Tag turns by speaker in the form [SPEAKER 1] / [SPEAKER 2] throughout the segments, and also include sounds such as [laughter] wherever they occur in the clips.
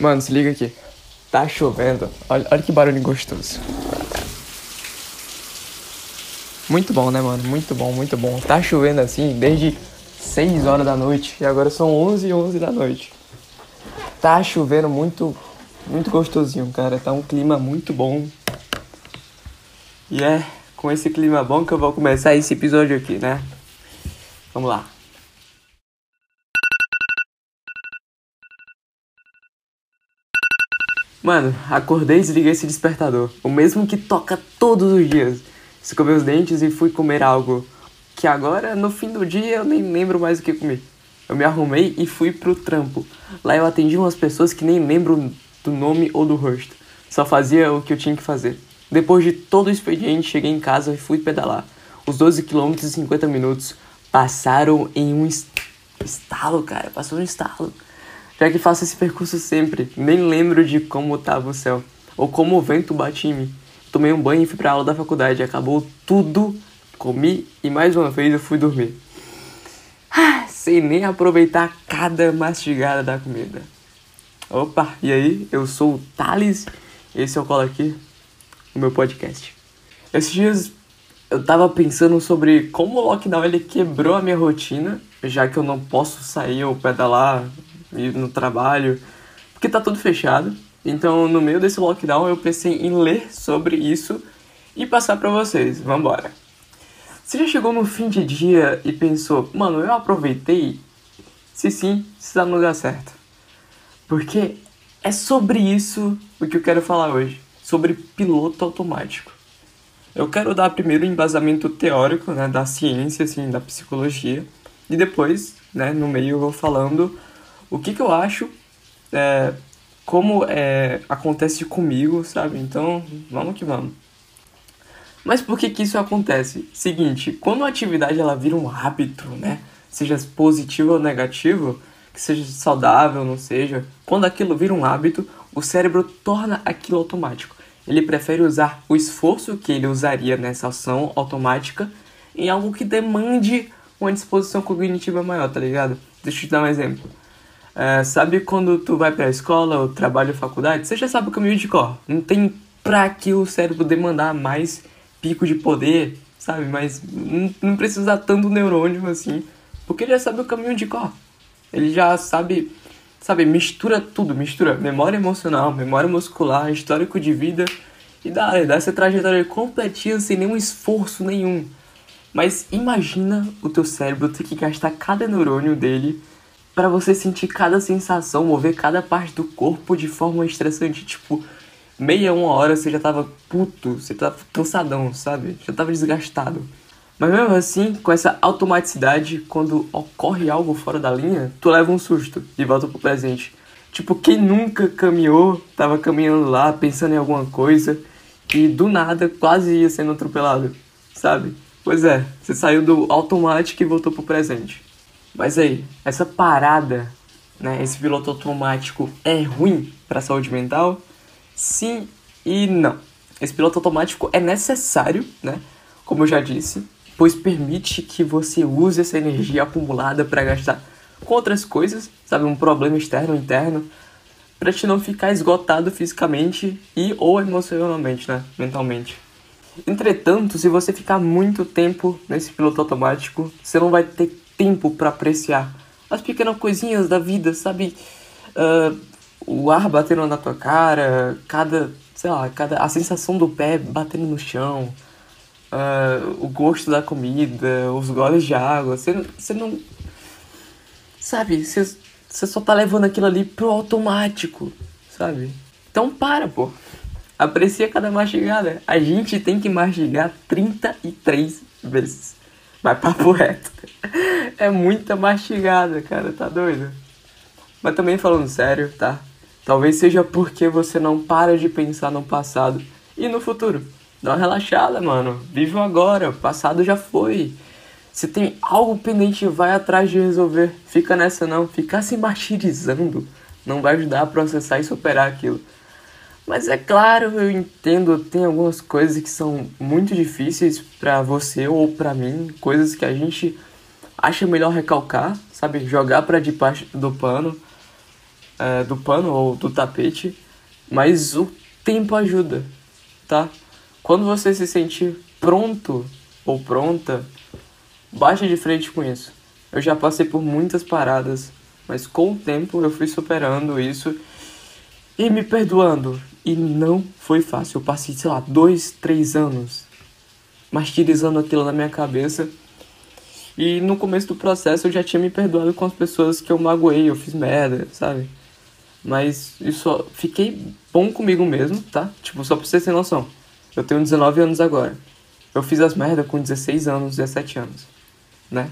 [SPEAKER 1] Mano, se liga aqui. Tá chovendo. Olha, olha que barulho gostoso. Muito bom, né, mano? Muito bom, muito bom. Tá chovendo assim desde 6 horas da noite. E agora são 11 e 11 da noite. Tá chovendo muito, muito gostosinho, cara. Tá um clima muito bom. E é com esse clima bom que eu vou começar esse episódio aqui, né? Vamos lá. Mano, acordei e desliguei esse despertador. O mesmo que toca todos os dias. Escovei os dentes e fui comer algo. Que agora, no fim do dia, eu nem lembro mais o que comi. Eu me arrumei e fui pro trampo. Lá eu atendi umas pessoas que nem lembro do nome ou do rosto. Só fazia o que eu tinha que fazer. Depois de todo o expediente, cheguei em casa e fui pedalar. Os 12 km e 50 minutos passaram em um estalo, cara. Passou um estalo. Já que faço esse percurso sempre, nem lembro de como tava o céu, ou como o vento bate em mim. Tomei um banho e fui pra aula da faculdade, acabou tudo, comi e mais uma vez eu fui dormir. Ah, sem nem aproveitar cada mastigada da comida. Opa, e aí? Eu sou o Thales, esse é o Cola Aqui, o meu podcast. Esses dias eu tava pensando sobre como o lockdown ele quebrou a minha rotina, já que eu não posso sair ou pedalar ir no trabalho, porque tá tudo fechado. Então, no meio desse lockdown, eu pensei em ler sobre isso e passar para vocês. Vambora! Você já chegou no fim de dia e pensou, mano, eu aproveitei? Se sim, você tá no lugar certo. Porque é sobre isso o que eu quero falar hoje, sobre piloto automático. Eu quero dar primeiro o embasamento teórico, né, da ciência, assim, da psicologia, e depois, né, no meio eu vou falando o que, que eu acho, é, como é, acontece comigo, sabe? Então, vamos que vamos. Mas por que, que isso acontece? Seguinte, quando a atividade ela vira um hábito, né? Seja positivo ou negativo, que seja saudável, não seja, quando aquilo vira um hábito, o cérebro torna aquilo automático. Ele prefere usar o esforço que ele usaria nessa ação automática em algo que demande uma disposição cognitiva maior, tá ligado? Deixa eu te dar um exemplo. É, sabe quando tu vai pra escola ou trabalho faculdade? Você já sabe o caminho de cor. Não tem pra que o cérebro demandar mais pico de poder, sabe? Mas não, precisa tanto neurônio assim, porque ele já sabe o caminho de cor. Ele já sabe, sabe, mistura tudo, mistura memória emocional, memória muscular, histórico de vida e dá, dá essa trajetória completinha sem nenhum esforço nenhum. Mas imagina o teu cérebro ter que gastar cada neurônio dele para você sentir cada sensação, mover cada parte do corpo de forma estressante. Tipo, meia, uma hora você já tava puto, você tava cansadão, sabe? Já tava desgastado. Mas mesmo assim, com essa automaticidade, quando ocorre algo fora da linha, tu leva um susto e volta pro presente. Tipo, quem nunca caminhou, tava caminhando lá, pensando em alguma coisa, e do nada quase ia sendo atropelado, sabe? Pois é, você saiu do automático e voltou pro presente. Mas aí, essa parada, né, esse piloto automático é ruim para a saúde mental? Sim e não. Esse piloto automático é necessário, né, como eu já disse, pois permite que você use essa energia acumulada para gastar com outras coisas, sabe, um problema externo ou interno, para te não ficar esgotado fisicamente e ou emocionalmente, né, mentalmente. Entretanto, se você ficar muito tempo nesse piloto automático, você não vai ter tempo para apreciar as pequenas coisinhas da vida, sabe? Uh, o ar batendo na tua cara, cada, sei lá, cada, a sensação do pé batendo no chão, uh, o gosto da comida, os goles de água, você, não. Sabe? Você só tá levando aquilo ali pro automático, sabe? Então para, pô. Aprecia cada mastigada. A gente tem que mastigar 33 vezes. Mas papo [laughs] reto. É muita mastigada, cara, tá doido? Mas também falando sério, tá? Talvez seja porque você não para de pensar no passado e no futuro. Dá uma relaxada, mano. Vive o agora. O passado já foi. Se tem algo pendente, vai atrás de resolver. Fica nessa não. Ficar se martirizando não vai ajudar a processar e superar aquilo. Mas é claro, eu entendo, tem algumas coisas que são muito difíceis para você ou para mim, coisas que a gente acha melhor recalcar, sabe? Jogar para debaixo do pano. é, do pano ou do tapete, mas o tempo ajuda, tá? Quando você se sentir pronto ou pronta, baixe de frente com isso. Eu já passei por muitas paradas, mas com o tempo eu fui superando isso e me perdoando. E não foi fácil. Eu passei, sei lá, dois, três anos martirizando aquilo na minha cabeça. E no começo do processo eu já tinha me perdoado com as pessoas que eu magoei, eu fiz merda, sabe? Mas isso fiquei bom comigo mesmo, tá? Tipo, só pra você ter noção. Eu tenho 19 anos agora. Eu fiz as merdas com 16 anos, 17 anos, né?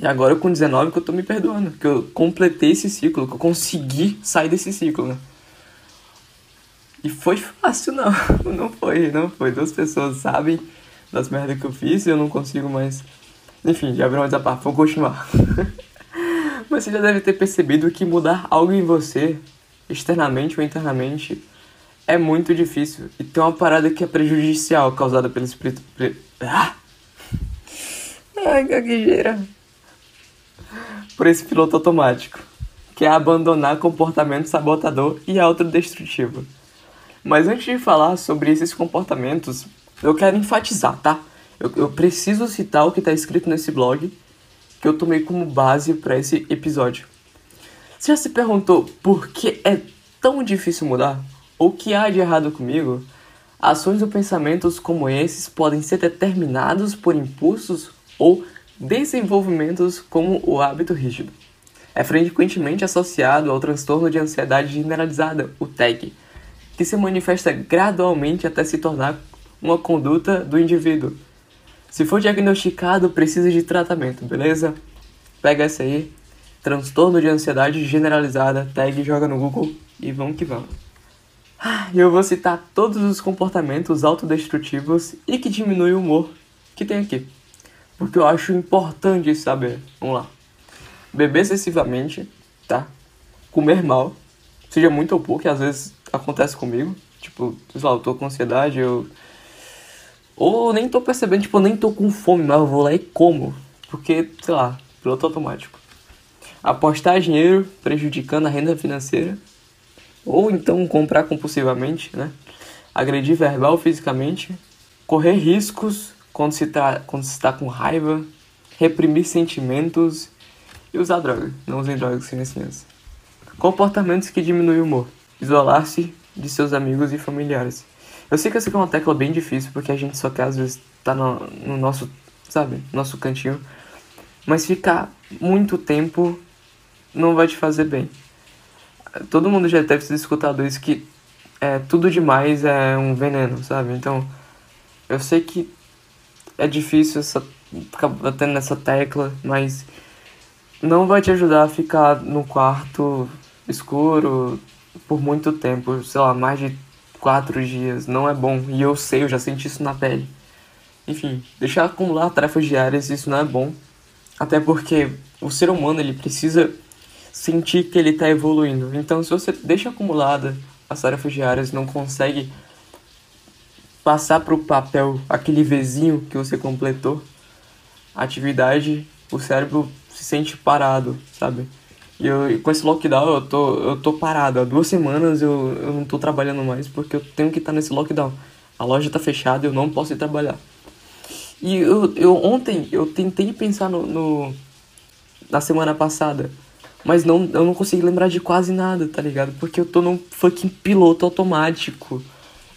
[SPEAKER 1] E agora com 19 que eu tô me perdoando, que eu completei esse ciclo, que eu consegui sair desse ciclo, né? E foi fácil, não. [laughs] Não foi, não foi. Duas pessoas sabem das merdas que eu fiz e eu não consigo mais. Enfim, já abriu mais a parte, vou continuar. [laughs] Mas você já deve ter percebido que mudar algo em você, externamente ou internamente, é muito difícil. E tem uma parada que é prejudicial causada pelo espírito. Ah! [laughs] Ai, gaguejeira. Por esse piloto automático, que é abandonar comportamento sabotador e autodestrutivo. Mas antes de falar sobre esses comportamentos, eu quero enfatizar, tá? Eu, eu preciso citar o que está escrito nesse blog que eu tomei como base para esse episódio. Você já se perguntou por que é tão difícil mudar? Ou o que há de errado comigo? Ações ou pensamentos como esses podem ser determinados por impulsos ou desenvolvimentos como o hábito rígido. É frequentemente associado ao transtorno de ansiedade generalizada, o TAG, que se manifesta gradualmente até se tornar uma conduta do indivíduo. Se for diagnosticado, precisa de tratamento, beleza? Pega essa aí, transtorno de ansiedade generalizada, tag, joga no Google e vamos que vamos. Ah, eu vou citar todos os comportamentos autodestrutivos e que diminuem o humor que tem aqui, porque eu acho importante saber. Vamos lá. Beber excessivamente, tá? Comer mal, seja muito ou pouco, que às vezes acontece comigo. Tipo, sei lá, eu tô com ansiedade, eu. Ou nem tô percebendo, tipo, eu nem tô com fome, mas eu vou lá e como. Porque, sei lá, piloto automático. Apostar dinheiro prejudicando a renda financeira. Ou então comprar compulsivamente, né? Agredir verbal fisicamente. Correr riscos quando se, tá, quando se está com raiva. Reprimir sentimentos. E usar droga. Não usem drogas sem licença. Comportamentos que diminuem o humor isolar-se de seus amigos e familiares. Eu sei que essa é uma tecla bem difícil, porque a gente só quer às vezes tá no, no nosso, sabe, nosso cantinho. Mas ficar muito tempo não vai te fazer bem. Todo mundo já deve ter escutado isso, que é, tudo demais é um veneno, sabe? Então, eu sei que é difícil essa, ficar batendo nessa tecla, mas não vai te ajudar a ficar no quarto escuro, por muito tempo, sei lá, mais de quatro dias, não é bom. E eu sei, eu já senti isso na pele. Enfim, deixar acumular tarefas diárias, isso não é bom. Até porque o ser humano, ele precisa sentir que ele está evoluindo. Então, se você deixa acumulada as tarefas diárias, não consegue passar para o papel aquele vizinho que você completou, a atividade, o cérebro se sente parado, sabe? E eu, com esse lockdown eu tô, eu tô parado. Há duas semanas eu, eu não tô trabalhando mais porque eu tenho que estar nesse lockdown. A loja tá fechada eu não posso ir trabalhar. E eu, eu ontem eu tentei pensar no, no, na semana passada, mas não eu não consegui lembrar de quase nada, tá ligado? Porque eu tô num fucking piloto automático.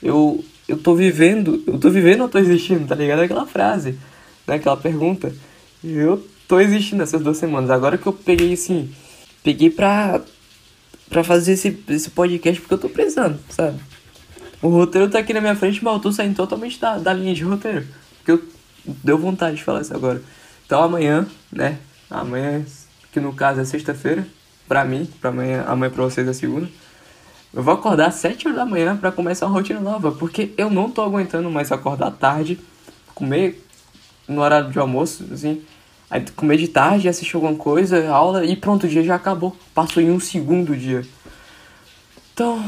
[SPEAKER 1] Eu eu tô vivendo, eu tô vivendo ou tô existindo, tá ligado? Aquela frase, né? Aquela pergunta. Eu tô existindo essas duas semanas. Agora que eu peguei assim, peguei pra, pra fazer esse, esse podcast porque eu tô precisando, sabe? O roteiro tá aqui na minha frente, mas eu tô saindo totalmente da, da linha de roteiro. Porque eu deu vontade de falar isso agora. Então amanhã, né? Amanhã, que no caso é sexta-feira, pra mim, pra amanhã, amanhã pra vocês é segunda. Eu vou acordar às 7 horas da manhã para começar uma rotina nova, porque eu não tô aguentando mais acordar tarde, comer no horário de almoço, assim, Aí comer de tarde, assistir alguma coisa, aula e pronto, o dia já acabou. Passou em um segundo dia. Então,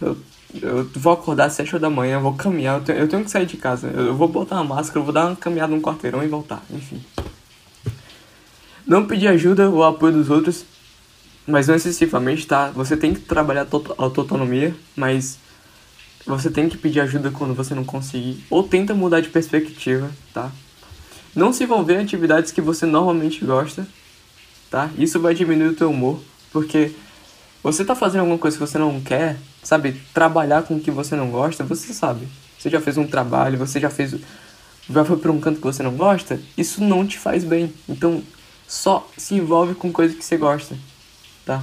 [SPEAKER 1] eu, eu vou acordar às 7 horas da manhã, vou caminhar, eu tenho, eu tenho que sair de casa. Eu vou botar uma máscara, eu vou dar uma caminhada num quarteirão e voltar, enfim. Não pedir ajuda ou apoio dos outros. Mas não excessivamente, tá? Você tem que trabalhar a tua autonomia, mas você tem que pedir ajuda quando você não conseguir. Ou tenta mudar de perspectiva, tá? Não se envolver em atividades que você normalmente gosta, tá? Isso vai diminuir o teu humor, porque você tá fazendo alguma coisa que você não quer, sabe? Trabalhar com o que você não gosta, você sabe. Você já fez um trabalho, você já fez já foi para um canto que você não gosta, isso não te faz bem. Então, só se envolve com coisa que você gosta, tá?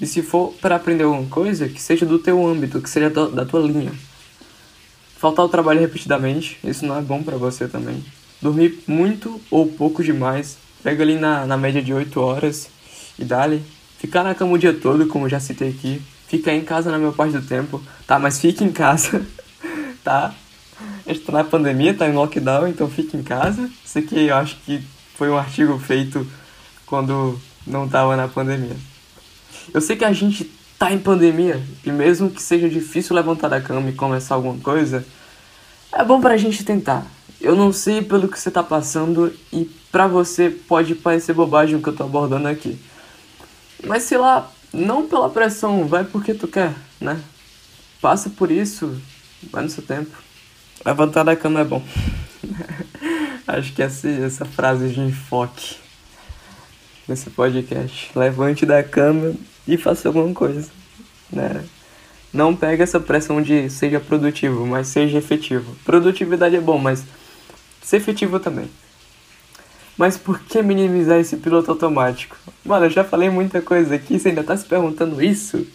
[SPEAKER 1] E se for para aprender alguma coisa, que seja do teu âmbito, que seja da tua linha. Faltar o trabalho repetidamente, isso não é bom para você também. Dormir muito ou pouco demais, pega ali na, na média de 8 horas e dali. Ficar na cama o dia todo, como já citei aqui. Ficar em casa na maior parte do tempo, tá? Mas fique em casa, [laughs] tá? A gente tá na pandemia, tá em lockdown, então fique em casa. Isso aqui eu acho que foi um artigo feito quando não tava na pandemia. Eu sei que a gente tá em pandemia e mesmo que seja difícil levantar da cama e começar alguma coisa, é bom pra gente tentar. Eu não sei pelo que você tá passando e pra você pode parecer bobagem o que eu tô abordando aqui. Mas sei lá, não pela pressão, vai porque tu quer, né? Passa por isso, vai no seu tempo. Levantar da cama é bom. [laughs] Acho que essa, essa frase de enfoque nesse podcast. Levante da cama e faça alguma coisa. Né? Não pega essa pressão de seja produtivo, mas seja efetivo. Produtividade é bom, mas ser efetivo também. Mas por que minimizar esse piloto automático? Mano, eu já falei muita coisa aqui, você ainda tá se perguntando isso?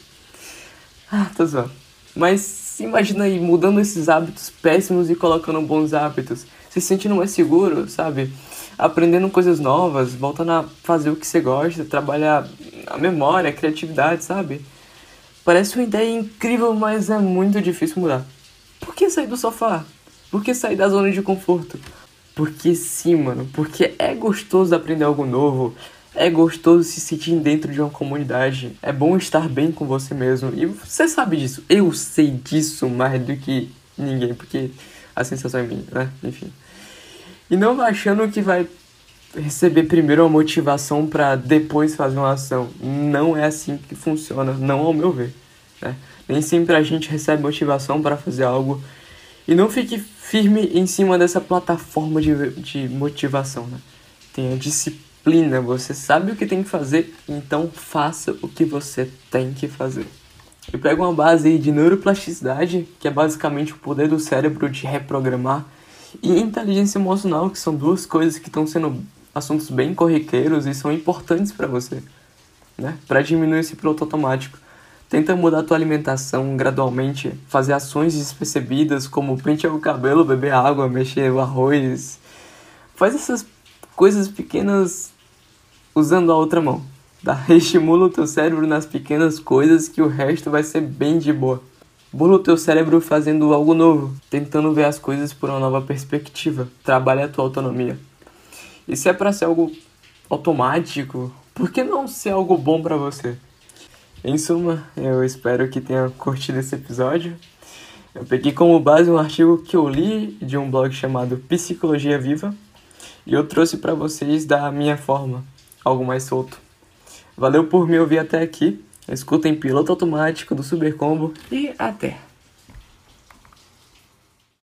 [SPEAKER 1] Ah, tô zoando. Mas imagina aí mudando esses hábitos péssimos e colocando bons hábitos. Se sentindo mais seguro, sabe? Aprendendo coisas novas, voltando a fazer o que você gosta, trabalhar a memória, a criatividade, sabe? Parece uma ideia incrível, mas é muito difícil mudar. Por que sair do sofá? Por que sair da zona de conforto? Porque sim, mano. Porque é gostoso aprender algo novo, é gostoso se sentir dentro de uma comunidade. É bom estar bem com você mesmo. E você sabe disso. Eu sei disso mais do que ninguém, porque a sensação é minha, né? Enfim. E não achando que vai receber primeiro uma motivação para depois fazer uma ação. Não é assim que funciona, não ao meu ver. Né? Nem sempre a gente recebe motivação para fazer algo. E não fique firme em cima dessa plataforma de, de motivação. Né? Tenha disciplina disciplina, você sabe o que tem que fazer, então faça o que você tem que fazer. Eu pego uma base de neuroplasticidade, que é basicamente o poder do cérebro de reprogramar, e inteligência emocional, que são duas coisas que estão sendo assuntos bem corriqueiros e são importantes para você, né? Para diminuir esse piloto automático. Tenta mudar a tua alimentação gradualmente, fazer ações despercebidas como pentear o cabelo, beber água, mexer o arroz. Faz essas coisas pequenas usando a outra mão. Tá? [laughs] Estimula o teu cérebro nas pequenas coisas que o resto vai ser bem de boa. Bula o teu cérebro fazendo algo novo, tentando ver as coisas por uma nova perspectiva. Trabalha a tua autonomia. E se é para ser algo automático, por que não ser algo bom para você? Em suma, eu espero que tenha curtido esse episódio. Eu peguei como base um artigo que eu li de um blog chamado Psicologia Viva e eu trouxe para vocês da minha forma, algo mais solto. Valeu por me ouvir até aqui. Escutem Piloto Automático do Super Combo e até!